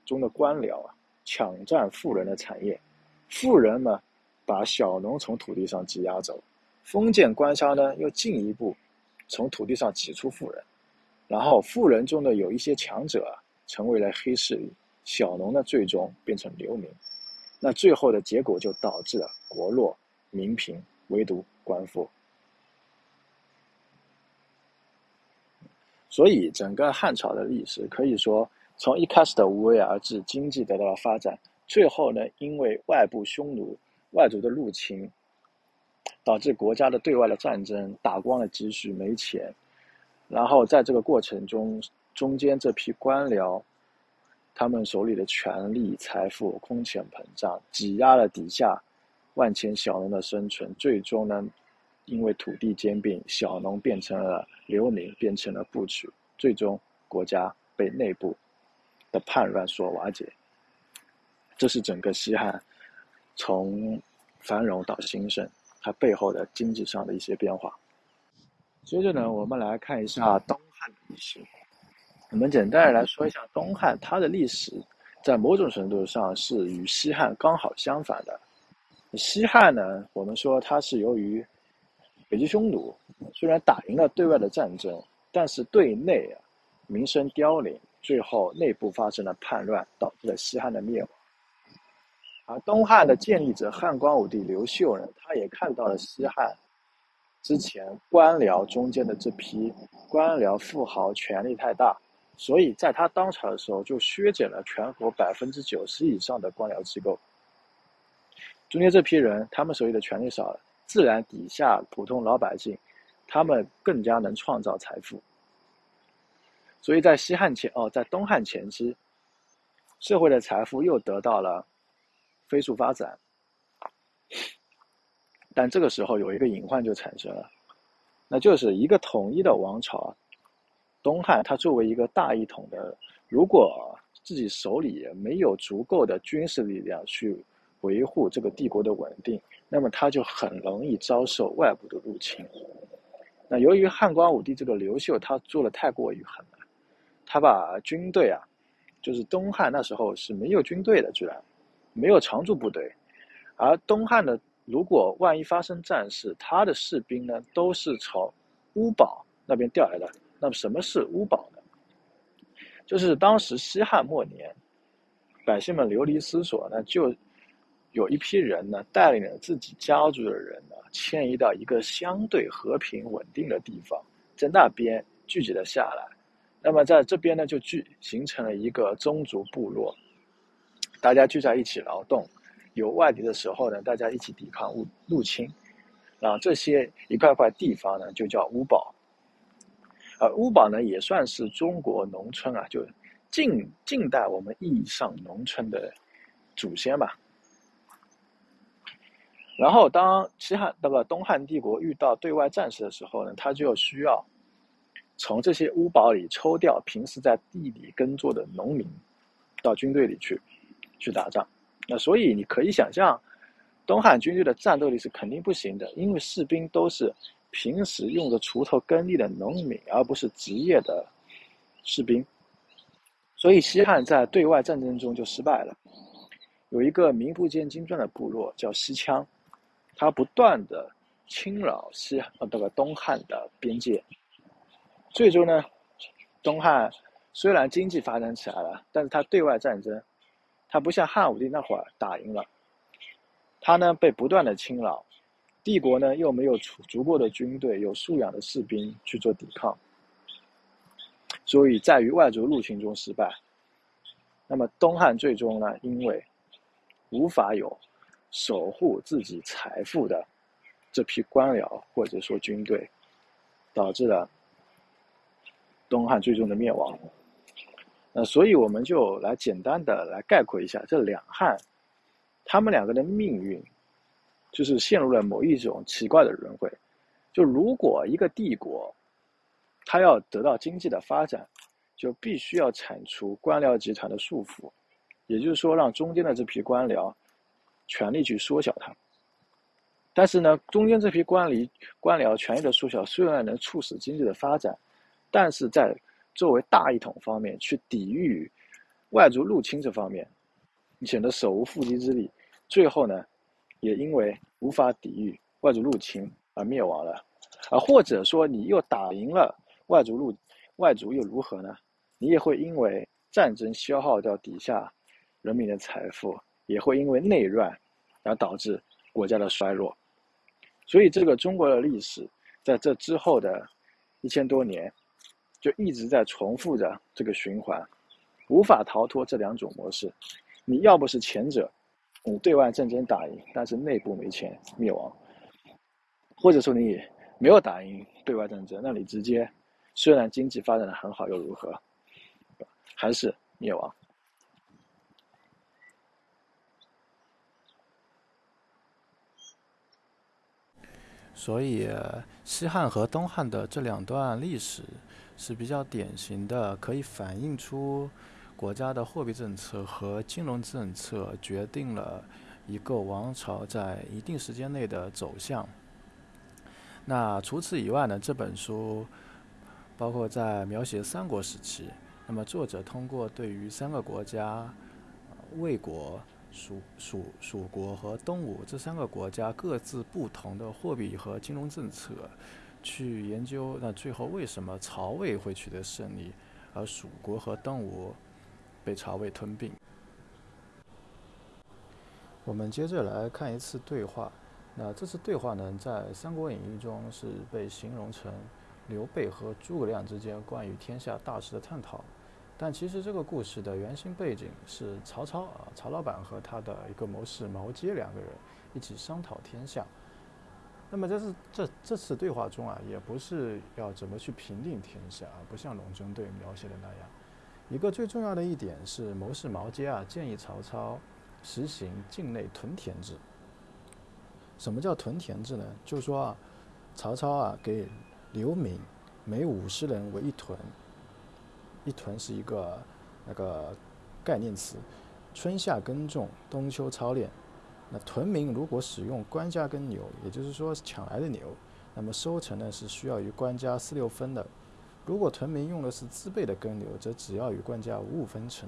Speaker 1: 中的官僚啊，抢占富人的产业，富人们把小农从土地上挤压走，封建官商呢，又进一步从土地上挤出富人。然后富人中的有一些强者成为了黑势力，小农呢最终变成流民。那最后的结果就导致了国弱民贫，唯独官富。所以整个汉朝的历史可以说，从一开始的无为而治，经济得到了发展，最后呢，因为外部匈奴、外族的入侵，导致国家的对外的战争，打光了积蓄，没钱，然后在这个过程中，中间这批官僚。他们手里的权力、财富空前膨胀，挤压了底下万千小农的生存。最终呢，因为土地兼并，小农变成了流民，变成了部曲。最终，国家被内部的叛乱所瓦解。这是整个西汉从繁荣到兴盛，它背后的经济上的一些变化。接着呢，我们来看一下东汉的历史。我们简单的来说一下东汉，它的历史在某种程度上是与西汉刚好相反的。西汉呢，我们说它是由于北击匈奴，虽然打赢了对外的战争，但是对内啊民生凋零，最后内部发生了叛乱，导致了西汉的灭亡。而东汉的建立者汉光武帝刘秀呢，他也看到了西汉之前官僚中间的这批官僚富豪权力太大。所以在他当朝的时候，就削减了全国百分之九十以上的官僚机构。中间这批人，他们手里的权力少了，自然底下普通老百姓，他们更加能创造财富。所以在西汉前哦，在东汉前期，社会的财富又得到了飞速发展。但这个时候有一个隐患就产生了，那就是一个统一的王朝。东汉，它作为一个大一统的，如果自己手里没有足够的军事力量去维护这个帝国的稳定，那么他就很容易遭受外部的入侵。那由于汉光武帝这个刘秀，他做的太过于狠了，他把军队啊，就是东汉那时候是没有军队的，居然没有常驻部队，而东汉的如果万一发生战事，他的士兵呢都是从乌堡那边调来的。那么什么是乌堡呢？就是当时西汉末年，百姓们流离失所，呢，就有一批人呢，带领着自己家族的人呢，迁移到一个相对和平稳定的地方，在那边聚集了下来。那么在这边呢，就聚形成了一个宗族部落，大家聚在一起劳动，有外敌的时候呢，大家一起抵抗入入侵。然后这些一块块地方呢，就叫乌堡。而乌堡呢，也算是中国农村啊，就近近代我们意义上农村的祖先吧。然后，当西汉那个东汉帝国遇到对外战事的时候呢，他就需要从这些乌堡里抽调平时在地里耕作的农民到军队里去去打仗。那所以你可以想象，东汉军队的战斗力是肯定不行的，因为士兵都是。平时用着锄头耕地的农民，而不是职业的士兵，所以西汉在对外战争中就失败了。有一个名不见经传的部落叫西羌，他不断的侵扰西呃这个东汉的边界，最终呢，东汉虽然经济发展起来了，但是他对外战争，他不像汉武帝那会儿打赢了，他呢被不断的侵扰。帝国呢又没有足足够的军队、有素养的士兵去做抵抗，所以在于外族入侵中失败。那么东汉最终呢，因为无法有守护自己财富的这批官僚或者说军队，导致了东汉最终的灭亡。那所以我们就来简单的来概括一下这两汉，他们两个的命运。就是陷入了某一种奇怪的轮回。就如果一个帝国，它要得到经济的发展，就必须要铲除官僚集团的束缚，也就是说，让中间的这批官僚权力去缩小它。但是呢，中间这批官吏官僚权力的缩小，虽然能促使经济的发展，但是在作为大一统方面去抵御外族入侵这方面，你显得手无缚鸡之力。最后呢？也因为无法抵御外族入侵而灭亡了，啊，或者说你又打赢了外族入外族又如何呢？你也会因为战争消耗掉底下人民的财富，也会因为内乱而导致国家的衰落。所以，这个中国的历史在这之后的一千多年，就一直在重复着这个循环，无法逃脱这两种模式。你要不是前者，你对外战争打赢，但是内部没钱灭亡；或者说你没有打赢对外战争，那你直接虽然经济发展的很好又如何，还是灭亡。
Speaker 2: 所以，西汉和东汉的这两段历史是比较典型的，可以反映出。国家的货币政策和金融政策决定了一个王朝在一定时间内的走向。那除此以外呢？这本书包括在描写三国时期，那么作者通过对于三个国家——魏国、蜀蜀蜀国和东吴这三个国家各自不同的货币和金融政策，去研究那最后为什么曹魏会取得胜利，而蜀国和东吴。被曹魏吞并。我们接着来看一次对话。那这次对话呢，在《三国演义》中是被形容成刘备和诸葛亮之间关于天下大事的探讨。但其实这个故事的原型背景是曹操啊，曹老板和他的一个谋士毛阶两个人一起商讨天下。那么这是这这次对话中啊，也不是要怎么去平定天下啊，不像《隆中对》描写的那样。一个最重要的一点是，谋士毛阶啊建议曹操实行境内屯田制。什么叫屯田制呢？就是说啊，曹操啊给流民每五十人为一屯，一屯是一个那个概念词，春夏耕种，冬秋操练。那屯民如果使用官家耕牛，也就是说抢来的牛，那么收成呢是需要与官家四六分的。如果屯民用的是自备的耕牛，则只要与官家五五分成。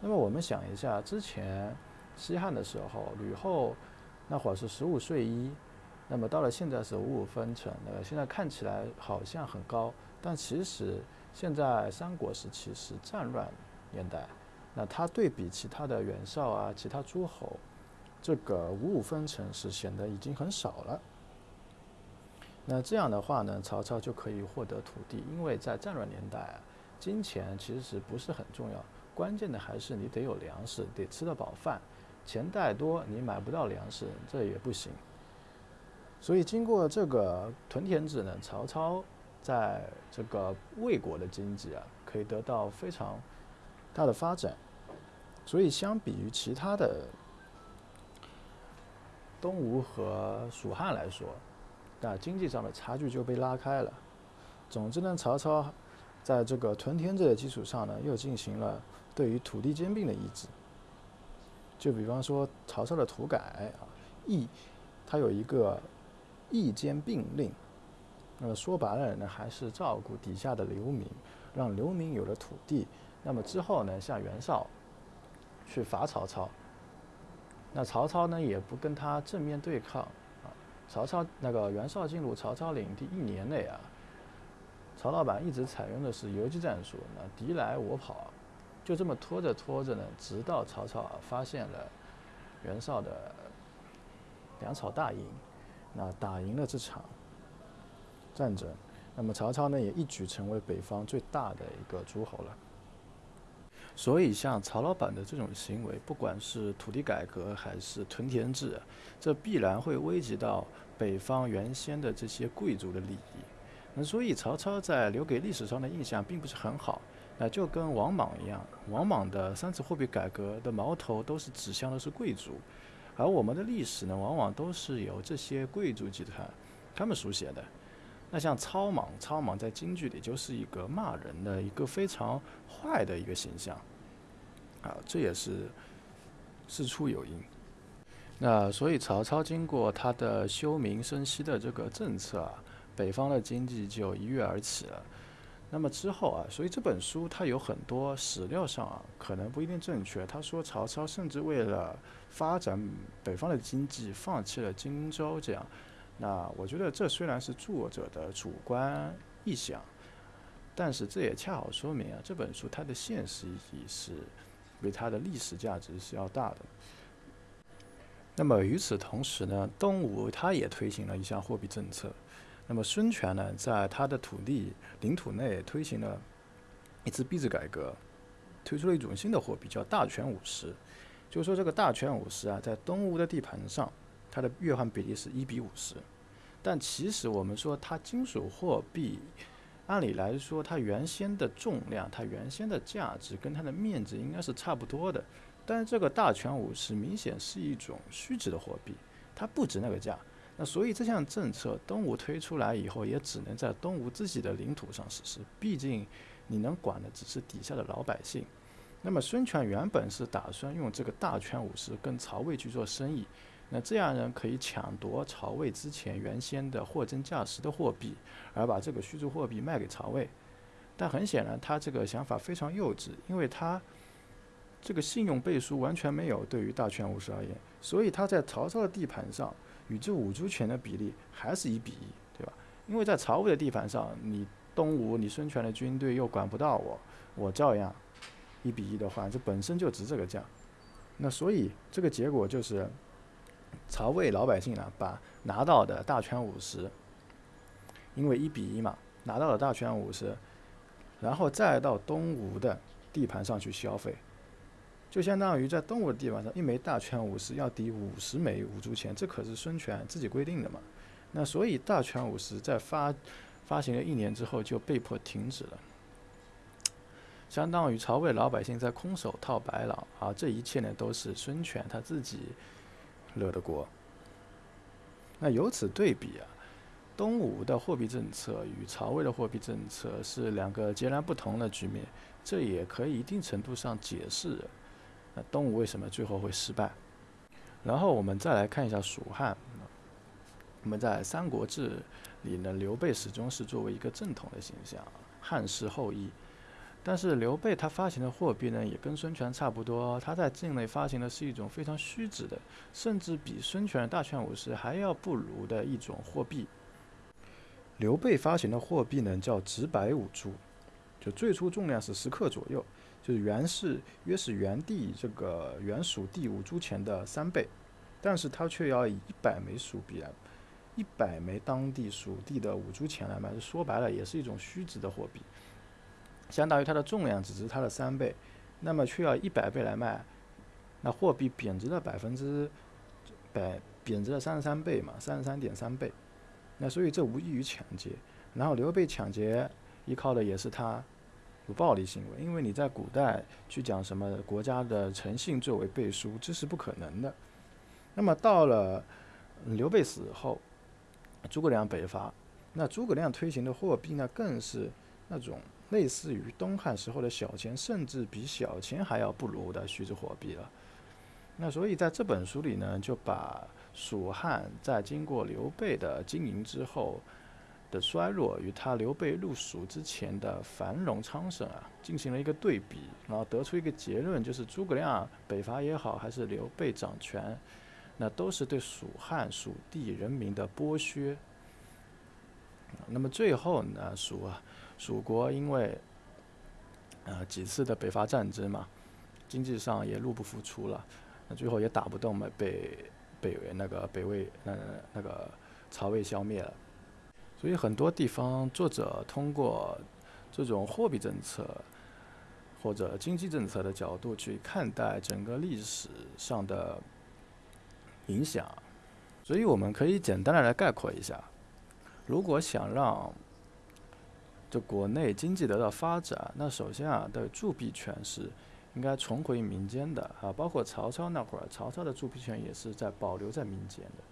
Speaker 2: 那么我们想一下，之前西汉的时候，吕后那会儿是十五岁一，那么到了现在是五五分成。呃，现在看起来好像很高，但其实现在三国时期是战乱年代，那它对比其他的袁绍啊、其他诸侯，这个五五分成是显得已经很少了。那这样的话呢，曹操就可以获得土地，因为在战乱年代啊，金钱其实不是很重要，关键的还是你得有粮食，得吃得饱饭。钱再多，你买不到粮食，这也不行。所以经过这个屯田制呢，曹操在这个魏国的经济啊，可以得到非常大的发展。所以相比于其他的东吴和蜀汉来说，那经济上的差距就被拉开了。总之呢，曹操在这个屯田制的基础上呢，又进行了对于土地兼并的抑制。就比方说，曹操的土改啊，邑，他有一个邑兼并令。那么说白了呢，还是照顾底下的流民，让流民有了土地。那么之后呢，像袁绍去伐曹操，那曹操呢也不跟他正面对抗啊。曹操那个袁绍进入曹操领地一年内啊，曹老板一直采用的是游击战术，那敌来我跑，就这么拖着拖着呢，直到曹操啊发现了袁绍的粮草大营，那打赢了这场战争，那么曹操呢也一举成为北方最大的一个诸侯了。所以，像曹老板的这种行为，不管是土地改革还是屯田制，这必然会危及到北方原先的这些贵族的利益。那所以，曹操在留给历史上的印象并不是很好。那就跟王莽一样，王莽的三次货币改革的矛头都是指向的是贵族，而我们的历史呢，往往都是由这些贵族集团他们书写的。那像超莽，超莽在京剧里就是一个骂人的一个非常坏的一个形象，啊，这也是事出有因。那所以曹操经过他的休民生息的这个政策啊，北方的经济就一跃而起了。那么之后啊，所以这本书它有很多史料上啊可能不一定正确。他说曹操甚至为了发展北方的经济，放弃了荆州这样。那我觉得这虽然是作者的主观臆想，但是这也恰好说明啊，这本书它的现实意义是比它的历史价值是要大的。那么与此同时呢，东吴它也推行了一项货币政策。那么孙权呢，在他的土地领土内推行了一次币制改革，推出了一种新的货币，叫大权五十。就是说，这个大权五十啊，在东吴的地盘上，它的兑换比例是一比五十。但其实我们说，它金属货币，按理来说，它原先的重量、它原先的价值跟它的面值应该是差不多的。但是这个大权五十明显是一种虚值的货币，它不值那个价。那所以这项政策东吴推出来以后，也只能在东吴自己的领土上实施。毕竟你能管的只是底下的老百姓。那么孙权原本是打算用这个大权五十跟曹魏去做生意，那这样人可以抢夺曹魏之前原先的货真价实的货币，而把这个虚铸货币卖给曹魏。但很显然，他这个想法非常幼稚，因为他这个信用背书完全没有对于大权武士而言，所以他在曹操的地盘上。与这五铢权的比例还是一比一，对吧？因为在曹魏的地盘上，你东吴、你孙权的军队又管不到我，我照样一比一的话，这本身就值这个价。那所以这个结果就是，曹魏老百姓呢，把拿到的大权五十，因为一比一嘛，拿到了大权五十，然后再到东吴的地盘上去消费。就相当于在东吴的地盘上，一枚大权五十要抵五十枚五铢钱，这可是孙权自己规定的嘛。那所以大权五十在发发行了一年之后就被迫停止了，相当于曹魏老百姓在空手套白狼啊！这一切呢都是孙权他自己惹的锅。那由此对比啊，东吴的货币政策与曹魏的货币政策是两个截然不同的局面，这也可以一定程度上解释。那东吴为什么最后会失败？然后我们再来看一下蜀汉。我们在《三国志》里呢，刘备始终是作为一个正统的形象，汉室后裔。但是刘备他发行的货币呢，也跟孙权差不多，他在境内发行的是一种非常虚值的，甚至比孙权的大权武士还要不如的一种货币。刘备发行的货币呢，叫直白五铢，就最初重量是十克左右。就是原是约是原地这个原属地五铢钱的三倍，但是它却要以一百枚蜀币来，一百枚当地属地的五铢钱来卖，说白了也是一种虚值的货币，相当于它的重量只是它的三倍，那么却要一百倍来卖，那货币贬值了百分之百，贬值了三十三倍嘛，三十三点三倍，那所以这无异于抢劫，然后刘备抢劫依靠的也是他。有暴力行为，因为你在古代去讲什么国家的诚信作为背书，这是不可能的。那么到了刘备死后，诸葛亮北伐，那诸葛亮推行的货币呢，更是那种类似于东汉时候的小钱，甚至比小钱还要不如的虚值货币了。那所以在这本书里呢，就把蜀汉在经过刘备的经营之后。的衰落与他刘备入蜀之前的繁荣昌盛啊，进行了一个对比，然后得出一个结论，就是诸葛亮北伐也好，还是刘备掌权，那都是对蜀汉蜀地人民的剥削。那么最后呢，蜀啊，蜀国因为呃几次的北伐战争嘛，经济上也入不敷出了，那最后也打不动嘛，被北那个北魏那那个曹魏消灭了。所以很多地方，作者通过这种货币政策或者经济政策的角度去看待整个历史上的影响。所以我们可以简单的来概括一下：如果想让国内经济得到发展，那首先啊，的铸币权是应该重回民间的啊。包括曹操那会儿，曹操的铸币权也是在保留在民间的。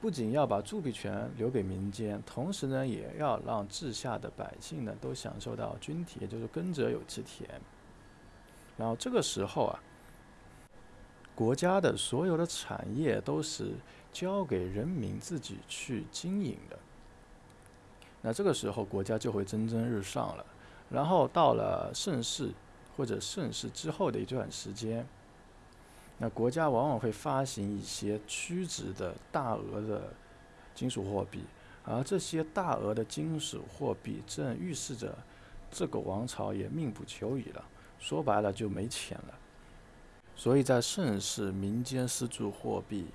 Speaker 2: 不仅要把铸币权留给民间，同时呢，也要让治下的百姓呢都享受到均体，也就是耕者有其田。然后这个时候啊，国家的所有的产业都是交给人民自己去经营的。那这个时候国家就会蒸蒸日上了。然后到了盛世或者盛世之后的一段时间。那国家往往会发行一些虚值的大额的金属货币，而这些大额的金属货币正预示着这个王朝也命不久矣了。说白了就没钱了。所以在盛世，民间私铸货币，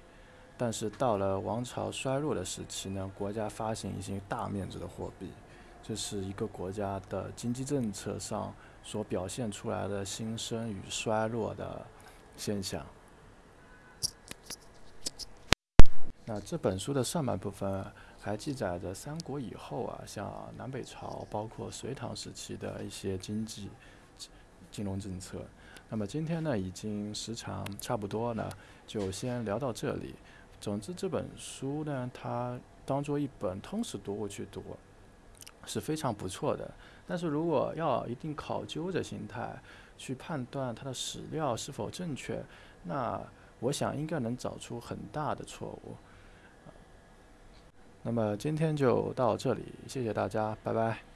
Speaker 2: 但是到了王朝衰落的时期呢，国家发行一些大面值的货币，这是一个国家的经济政策上所表现出来的兴盛与衰落的现象。那这本书的上半部分还记载着三国以后啊，像南北朝，包括隋唐时期的一些经济、金融政策。那么今天呢，已经时长差不多了，就先聊到这里。总之，这本书呢，它当做一本通识读物去读，是非常不错的。但是如果要一定考究的心态去判断它的史料是否正确，那我想应该能找出很大的错误。那么今天就到这里，谢谢大家，拜拜。